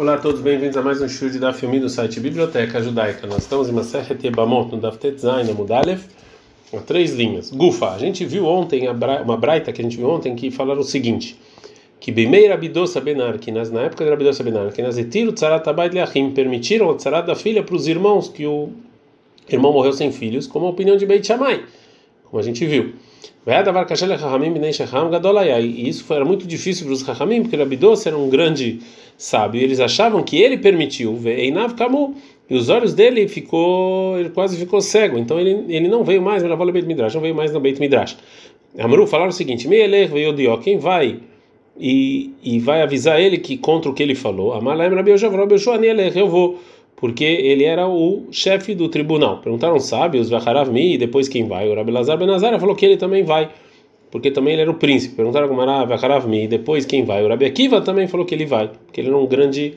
Olá a todos, bem-vindos a mais um show de da filme do site Biblioteca Judaica. Nós estamos em Maseret Yebamot, no Daftet Zain, Mudalev, a três linhas. Gufa, a gente viu ontem, uma braita que a gente viu ontem, que falaram o seguinte, que Bimei Rabidosa Benarkinas, na época de Rabidosa Benarkinas, Etiru Tzarat Abayt Leachim, permitiram o Tzarat da filha para os irmãos, que o irmão morreu sem filhos, como a opinião de Beit Shammai, como a gente viu. E isso foi, era muito difícil para os Rahamim, porque Rabidosa era um grande sábio. E eles achavam que ele permitiu. E os olhos dele ficou, ele quase ficou cego. Então ele, ele não veio mais não veio mais no Beit Midrash. Amru falaram o seguinte: quem vai e, e vai avisar ele que contra o que ele falou. Eu vou porque ele era o chefe do tribunal. Perguntaram sábios, Vaharavmi, e depois quem vai? O Rabi Lazar Benazar falou que ele também vai, porque também ele era o príncipe. Perguntaram como era Vaharavmi, e depois quem vai? O Rabi Akiva também falou que ele vai, porque ele era um grande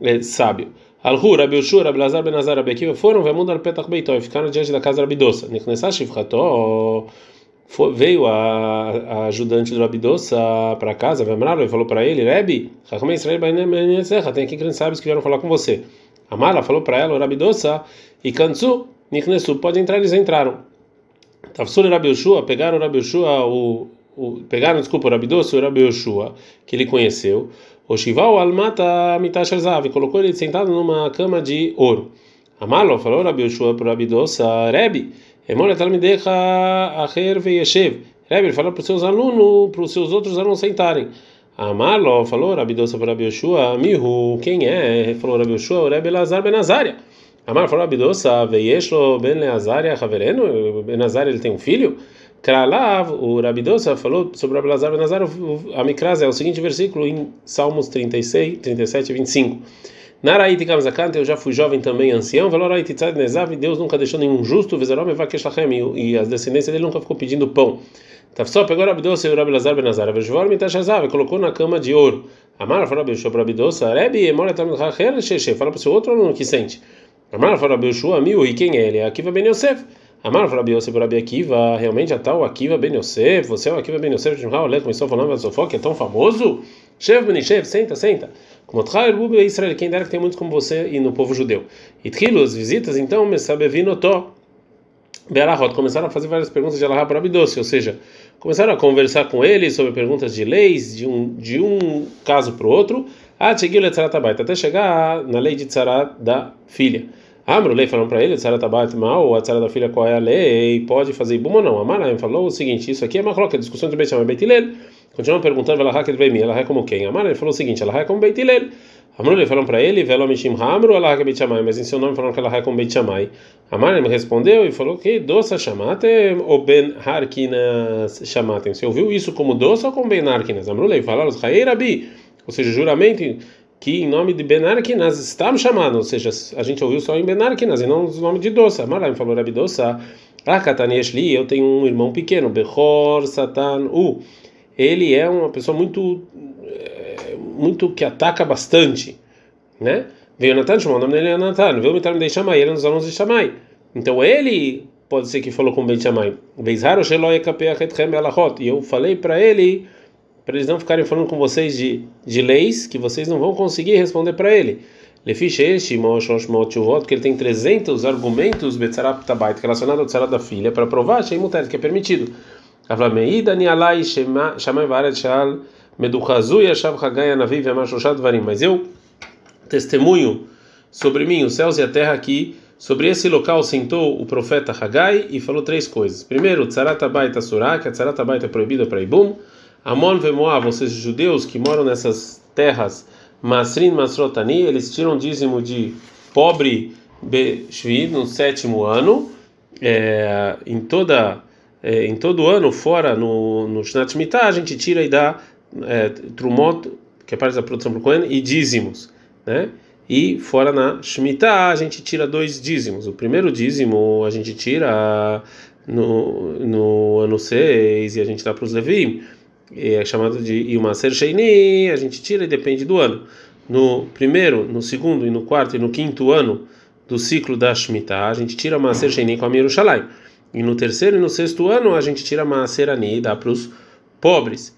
é, sábio. Alhu, Rabi Ushur, Rabi Lazar Benazar, Rabi Akiva foram, Vemundar Petach Beitó, ficaram diante da casa da Rabidosa. Niknessah Shivcható, veio a, a, ajudante do Rabidosa para casa, Vemraro, e falou para ele, Rebi, tem aqui grandes sábios que vieram falar com você. Amala falou para ela, Rabidosa, e Kansu, Niknesu, pode entrar, eles entraram. Tafsur e Rabi Yoshua, pegaram o Rabi Yoshua, o, o, pegaram, desculpa, o Rabidosa e o Rabi Yoshua, que ele conheceu, o Shival Almata Mitashazav, colocou ele sentado numa cama de ouro. Amalo falou Rabi Yoshua para o Rabidosa, Rebi, Emole Talmidecha Acher Veyeshev, Rebi, ele falou para os seus alunos, para os seus outros alunos sentarem. Amalo falou Rabidosa para Rabi Yoshua, Mihu, quem é? Falou Rabi Yoshua, o Rebbe Lazar Ben Azaria. Amar falou Rabidosa, Veyeshlo Ben Azaria Havereno, Ben Azaria ele tem um filho? Kralav, o Rabidosa falou sobre Rabi Lazar Ben Azaria, a Mikraz é o seguinte versículo em Salmos 36, 37 e 25. Naraiti Kamzakant, eu já fui jovem também, ancião, Veloraiti Tzad Nezav, Deus nunca deixou nenhum justo, Vezerom Evakesh Lachem, e as descendências dele nunca ficou pedindo pão. Tafsó pegou Rabidosa e o Rabi Lazar Benazar, Vejvor Mitashazav, e colocou na cama de ouro. Amar falou Rabi Rabidosa, Rebi, Emora Tam Hacher, Sheshe, fala para o seu outro aluno que sente. Amar falou Rabi Yoshua, Miu, e quem é ele? Akiva Ben Yosef. Amar falou Rabi Yosef Rabi Akiva, realmente a tal Akiva Ben Yosef, você é o Akiva Ben Yosef, Shimha Olé, começou falando do Sofó, que é tão famoso. Shev Ben Shev, senta, senta. Como Tchair Bubi Israel, quem dera que tem muitos como você e no povo judeu. E Trilo, as visitas, então, Mesabevino Berahot, começaram a fazer várias perguntas de Allah para Rabidoce, ou seja, começaram a conversar com ele sobre perguntas de leis, de um, de um caso para o outro, até chegar na lei de Tzarat da filha. Amro, lei falaram para ele, Tzarat Abayt mal, a Tzarat da filha qual é a lei, pode fazer ibum ou não. Amaraim falou o seguinte, isso aqui é uma coloca, discussão de Beit Shammai Beit. Continuam perguntando, ela é como quem? Amaraim falou o seguinte, ela é como Beit Hillel. Amru lhe falaram para ele, velo mishim hamru Allah Beit Shammai, mas em seu nome falaram que ela é como Beit Shammai. Amar me respondeu e falou que doça chamatem ou ben harkinas chamatem. Você ouviu isso como doce ou como ben harkinas? Amru lhe falaram os rabi, ou seja, juramento que em nome de ben harkinas estamos chamando, ou seja, a gente ouviu só em ben harkinas e não no nome de doça. Amar me falou rabi doça. Akatanieshli, eu tenho um irmão pequeno, Bechor Satan U. Ele é uma pessoa muito muito que ataca bastante, né? Veio Natan, chamou o nome dele é Natan, veio o de Shammai, ele é um dos alunos de Shammai. Então ele pode ser que falou com o Beit Shammai. E eu falei para ele, para eles não ficarem falando com vocês de, de leis, que vocês não vão conseguir responder para ele. Porque ele tem 300 argumentos relacionados ao tzarat da filha para provar que é permitido. Mas eu testemunho sobre mim, os céus e a terra aqui. Sobre esse local sentou o profeta Hagai e falou três coisas. Primeiro, Tzaratabai Tassurá, que a Tzaratabai é proibida para Ibum. Amon Vemoav, seja, judeus que moram nessas terras, Masrin Masrotani, eles tiram dízimo de pobre Beshvi no sétimo ano. É, em toda é, em todo ano, fora no, no Shnat Shmitah, a gente tira e dá é, trumot, que é parte da produção para o Cohen, e dízimos, né? E fora na Shemitah a gente tira dois dízimos. O primeiro dízimo a gente tira no, no ano 6 e a gente dá para os Levim, é chamado de Yumaser Sheini, a gente tira e depende do ano. No primeiro, no segundo e no quarto e no quinto ano do ciclo da Shemitah, a gente tira Maser Sheini com a Yerushalayim. E no terceiro e no sexto ano a gente tira Maser Ani e dá para os pobres.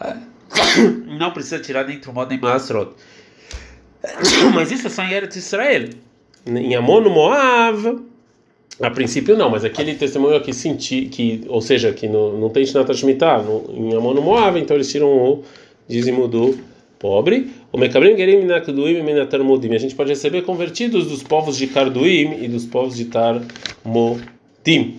Não precisa tirar nem Trumot nem Masrot. Mas isso é só em Eretz Israel. Em Amon, Moav, a princípio não, mas aquele testemunho que senti, que, ou seja, que não, não tem Shinata Shemitah, em Amon, Moav, então eles tiram o dízimo do pobre. O Mekabrim Gerim Minakduim e Minatarmudim. A gente pode receber convertidos dos povos de Karduim e dos povos de Tarmodim.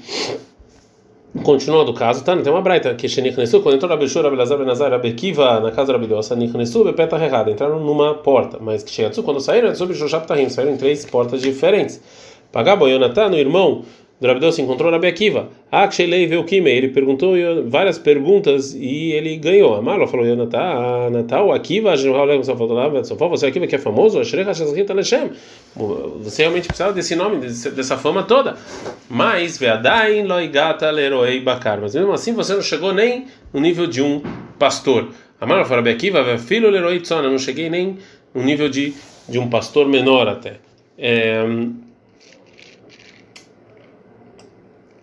Continuando o caso, tá? Tem uma braita que Shenichnesu, quando entrou Rabishur, Rabelazar, Benazar, Rabekiva na casa da Rabidosa, Nichnesu, Bepeta errada, entraram numa porta, mas que Shenatsu, quando saíram, sobre Shoshap Tahim, saíram em três portas diferentes. Pagabo Yonatan, o irmão do Rabidão se encontrou Rabi Akiva. Akshelei veio Kime. Ele perguntou várias perguntas e ele ganhou. A Marla falou: Yonatan, Natal, Akiva, você Akiva que é famoso, você realmente precisava desse nome, dessa fama toda. Mas, Veadain Loigata Leroei Bakar. Mas mesmo assim você não chegou nem no nível de um pastor. A Marla falou: Rabi Akiva, filho Leroei Tzona. Eu não cheguei nem no nível de, de um pastor menor até. É,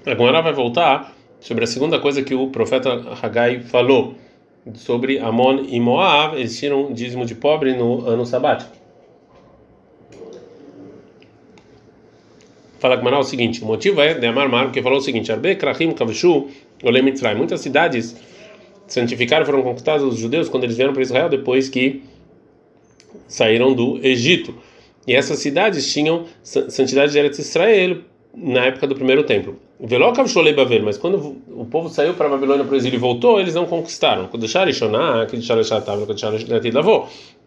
Agora vai voltar sobre a segunda coisa que o profeta Hagai falou sobre Amon e Moab, eles tiram dízimo de pobre no ano sabático. Fala Gmará o seguinte: o motivo é de Amar Mar, que falou o seguinte: Arbe Krachim Kavshu Olemitzrai. Muitas cidades santificaram foram conquistadas os judeus quando eles vieram para Israel depois que saíram do Egito. E essas cidades tinham santidade de Eretz Israel na época do primeiro templo. Velocav mas quando o povo saiu para a Babilônia para o exílio e voltou, eles não conquistaram.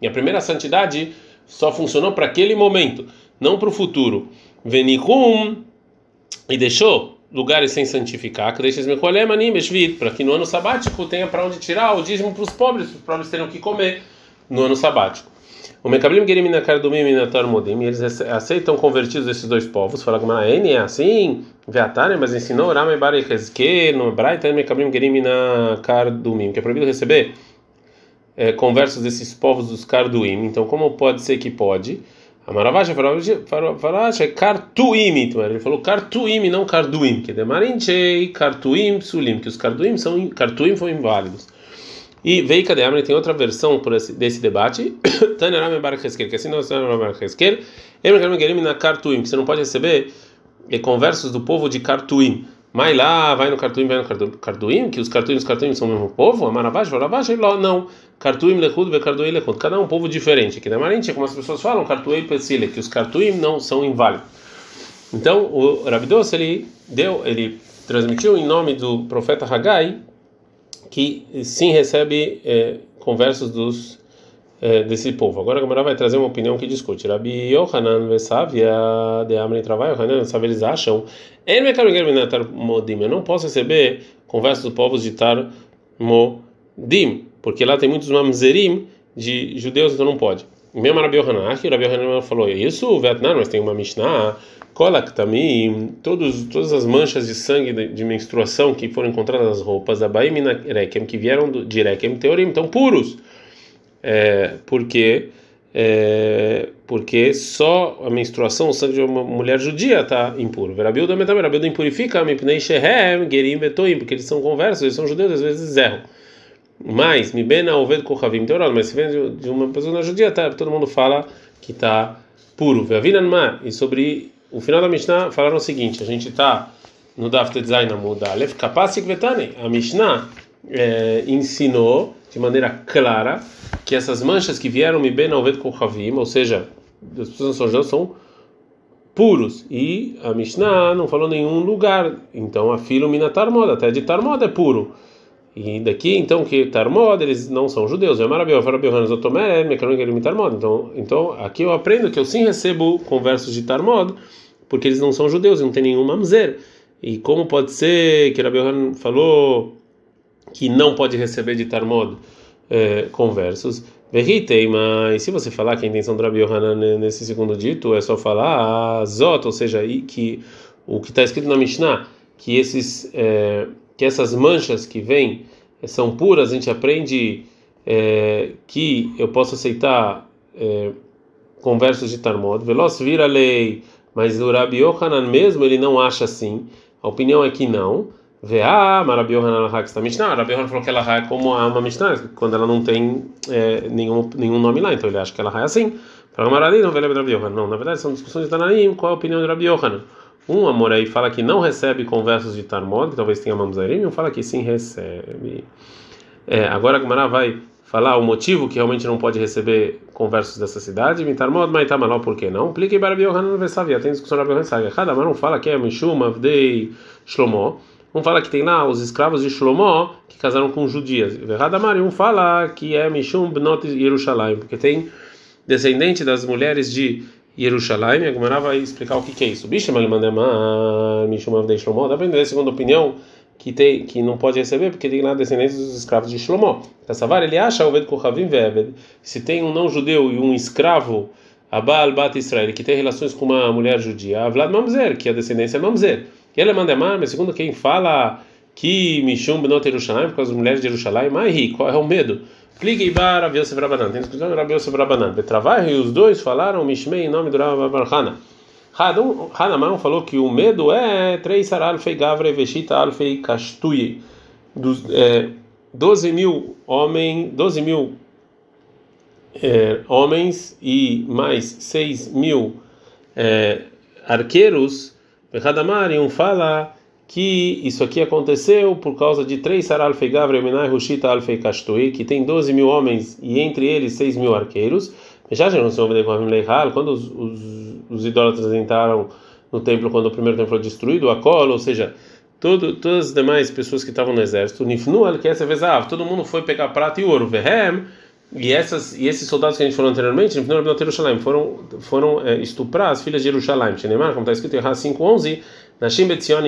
E a primeira santidade só funcionou para aquele momento, não para o futuro. Venihum e deixou lugares sem santificar, para que no ano sabático tenha para onde tirar o dízimo para os pobres, os pobres terem o que comer no ano sabático. O Mekablim Gerim Minakardumim Minatar Modim, eles aceitam convertidos esses dois povos. Fala que é assim, Veatane, mas ensinou Rama Barei Hezke, no Braita Mekablim Gerim Minakardumim, que é proibido receber é, conversos desses povos dos Karduim. Então, como pode ser que pode? A Maravacha Faracha é Kartuim, ele falou Kartuim, não Karduim, que é Demarinchei, Kartuim, Psulim, que os Karduim são Kartuim foram inválidos. E veio Kadeamri tem outra versão esse, desse debate. Tanerame Barak Heskel, que assim não é Barak Heskel. na Kartuim, que você não pode receber é, conversos do povo de Kartuim. Mas lá, vai no Kartuim, vai no Kartuim, que os Kartuim e os Kartuim são o mesmo povo. Amaravash, Varavash, não. Kartuim, Lechud, Bekartuim, Lechud. Cada um é um povo diferente. Que na Marinha, como as pessoas falam, Kartuim, Pesile, que os Kartuim não são inválidos. Então, o Rabidos, ele deu, ele transmitiu em nome do profeta Hagai que sim recebe é, conversos dos é, desse povo. Agora a Gamara vai trazer uma opinião que discute. Rabi Yohanan Vesavia de Amri Travai, Yohanan, sabe, eles acham, eu não posso receber conversas dos povos de Tarmodim, porque lá tem muitos mamzerim de judeus, então não pode. Mesmo Rabi Yohanan, o Rabi Yohanan falou isso, o Vietnã, mas tem uma Mishnah Kolak também, todos, todas as manchas de sangue de, de, menstruação que foram encontradas nas roupas da Baim Rekem, que vieram do, de Rekem Teorim, estão puros. É, porque, é, porque só a menstruação, o sangue de uma mulher judia está impuro. Verabilda também, Verabilda impurifica, Mipnei Shehem, Gerim Betoim, porque eles são conversos, eles são judeus, às vezes erram. Mas, Mibena Oved Kochavim Teoral, mas se vem de, uma pessoa judia, tá, todo mundo fala que está puro. E sobre o final da Mishnah falaram o seguinte: a gente está no Daf Design Muda Aleph Kapasik Vetani. A Mishnah é, ensinou de maneira clara que essas manchas que vieram mi ben alvet kochavim, ou seja, as pessoas não são puros. E a Mishnah não falou nenhum lugar. Então a filo minatar moda, até de tarmoda é puro. E daqui, então, que Tarmod, eles não são judeus. É então, então, aqui eu aprendo que eu sim recebo conversos de Tarmod, porque eles não são judeus, não tem nenhum mamzer. E como pode ser que Rabi Yohanan falou que não pode receber de Tarmod é, conversos? Verritei, mas se você falar que a intenção do Rabi Yohanan nesse segundo dito é só falar Zot, ou seja, que o que está escrito na Mishnah, que esses. É, que essas manchas que vêm eh, são puras, a gente aprende é, que eu posso aceitar é, conversos de Talmud. Veloz vira lei, mas o Rabi Yohanan mesmo ele não acha assim. A opinião é que não. Veá, Marabi Yohanan está Mishnah. Rabi Yohanan falou que ela é como a uma Mishnah, quando ela não tem é, nenhum, nenhum nome lá, então ele acha que ela é assim. Fala Marali, não Rabi. Não, na verdade são discussões de Tanaim, qual a opinião de Rabi Yohanan? Um amor aí fala que não recebe conversos de Tarmod, que talvez tenha Mamzerim, um fala que sim recebe. É, agora a Gemara vai falar o motivo que realmente não pode receber conversos dessa cidade. Mitarmod, mas tamanó, por que não? Plique para Biohanan Vesavia. Tem discussão na Biohanan Cada um fala que é Mishum, Avdei, Shlomo. Um fala que tem lá os escravos de Shlomo que casaram com judias. Verradamari, um fala que é Mishum Bnot Yerushalayim, porque tem descendente das mulheres de Yerushalayim. A Gemara vai explicar o que, que é isso. Bicha Malimandema Mishum Avdei Shlomo. Dá para entender a segunda opinião que tem que não pode receber porque tem lá descendentes dos escravos de Shlomo. Kassavar ele acha o Kohavim Veved. Se tem um não judeu e um escravo Abal Bat Israel que tem relações com uma mulher judia, Vlad Mamzer, que a descendência é Mamzer. E ela manda mas segundo quem fala que Mishum Benot Yerushalayim, por causa das mulheres de Yerushalayim, Mahi, qual é o medo? Pligue Bar Rav Yosef Rabanan, tem discussão de Rav Yosef Rabanan. Betravai, e os dois falaram Mishmei em nome do Rav Barhana. Hanamão falou que o medo é três saral fei gavre veshita alfei kastuye. É, 12 mil homens, 12 mil é, homens e mais 6 mil é, arqueiros Hadamar, um fala que isso aqui aconteceu por causa de três saral feigavre menai rushita alfei kastui, que tem 12 mil homens e entre eles 6 mil arqueiros. Já já não se quando os, os, os idólatras entraram no templo quando o primeiro templo foi destruído, a cola, ou seja, todo, todas as demais pessoas que estavam no exército, nifnu al kesevezav, todo mundo foi pegar prata e ouro, vehem, e essas e esses soldados que a gente falou anteriormente, foram foram é, estuprar as filhas de Jerusalém. Como está escrito em Erra 5:11, Nashim Betzion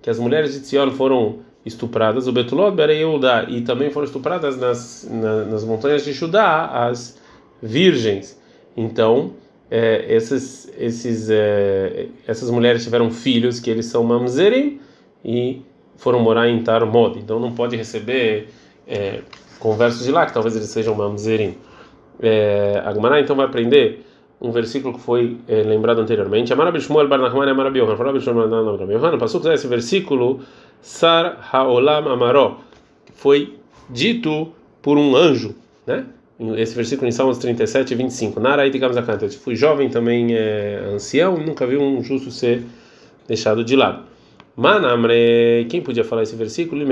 que as mulheres de Tzion foram estupradas, o Betulot Bereyehuda, e também foram estupradas nas, na, nas montanhas de Judá, as virgens. Então, é, esses, esses, é, essas mulheres tiveram filhos que eles são mamzerim e foram morar em Tarmod. Então, não pode receber é, conversos de lá, que talvez eles sejam mamzerim. É, a Gemara então vai aprender um versículo que foi é, lembrado anteriormente. Amar Abishmuel Bar Nachman Amar Abiohan. Falar Abishmuel Bar Nachman Passou esse versículo Sar Haolam Amaró, foi dito por um anjo, né? esse versículo em Salmos 37 e 25. Nara digamos a. Fui jovem também é, ancião nunca vi um justo ser deixado de lado. Manamre, quem podia falar esse versículo?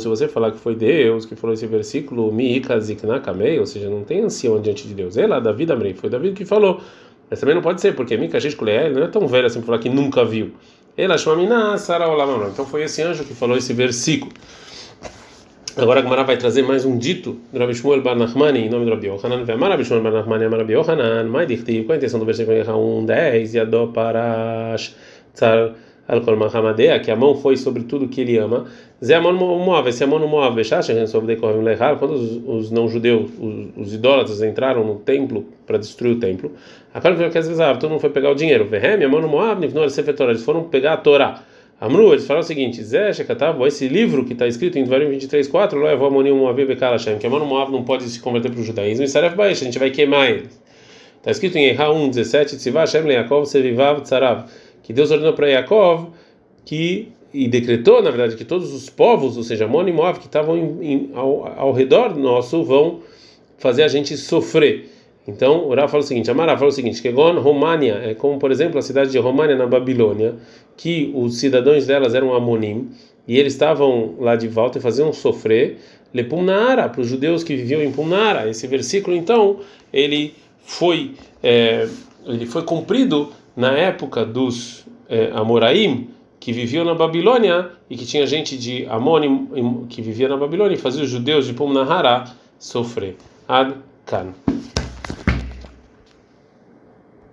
Se você falar que foi Deus que falou esse versículo, Miikaziknakamei, ou seja, não tem ancião diante de Deus. Ela, Davi Amrei, foi Davi que falou. Mas também não pode ser, porque Mikashishkulei não é tão velho assim para falar que nunca viu. Ela chama Sara Então foi esse anjo que falou esse versículo. Agora a Gemara vai trazer mais um dito do Rabi Shmuel Bar Nachmani, em nome do Rabi Yohanan. Vemar Rabi Shmuel Bar Nachmani, Amar Rabi Yohanan. Mai dichtiv, qual a intenção do versículo 1, 10? Yadó parash tzar que a mão foi sobre tudo que ele ama. Zé Amon Moab, esse Amon Moab, Lehar, quando os, não-judeus, os, idólatras entraram no templo para destruir o templo, a cara que às todo mundo foi pegar o dinheiro. Vehem, Amon Moab, Nivnor, eles foram pegar a Torá. Amru, eles falam o seguinte: Zé Shekatav, esse livro que está escrito em Dvarim 23:4, Lo Yavó Monim Moav Bekal Hashem, que Amon Moab não pode se converter para o judaísmo, e Saref Baesh, a gente vai queimar eles. Está escrito em Erra 1:17, Tzivah Hashem Leakov Sevivav Tzarav, que Deus ordenou para Yaakov que e decretou, na verdade, que todos os povos, ou seja, Amon e que estavam em, em, ao, ao redor nosso, vão fazer a gente sofrer. Então, o fala o seguinte: Amara fala o seguinte, que Gon România é como, por exemplo, a cidade de România na Babilônia, que os cidadãos delas eram Amonim, e eles estavam lá de volta e faziam sofrer Lepumnara, para os judeus que viviam em Pumnara. Esse versículo, então, ele foi, é, ele foi cumprido na época dos é, Amoraim, que viviam na Babilônia, e que tinha gente de Amonim que vivia na Babilônia e fazia os judeus de Pumnahara sofrer. Ad Kan.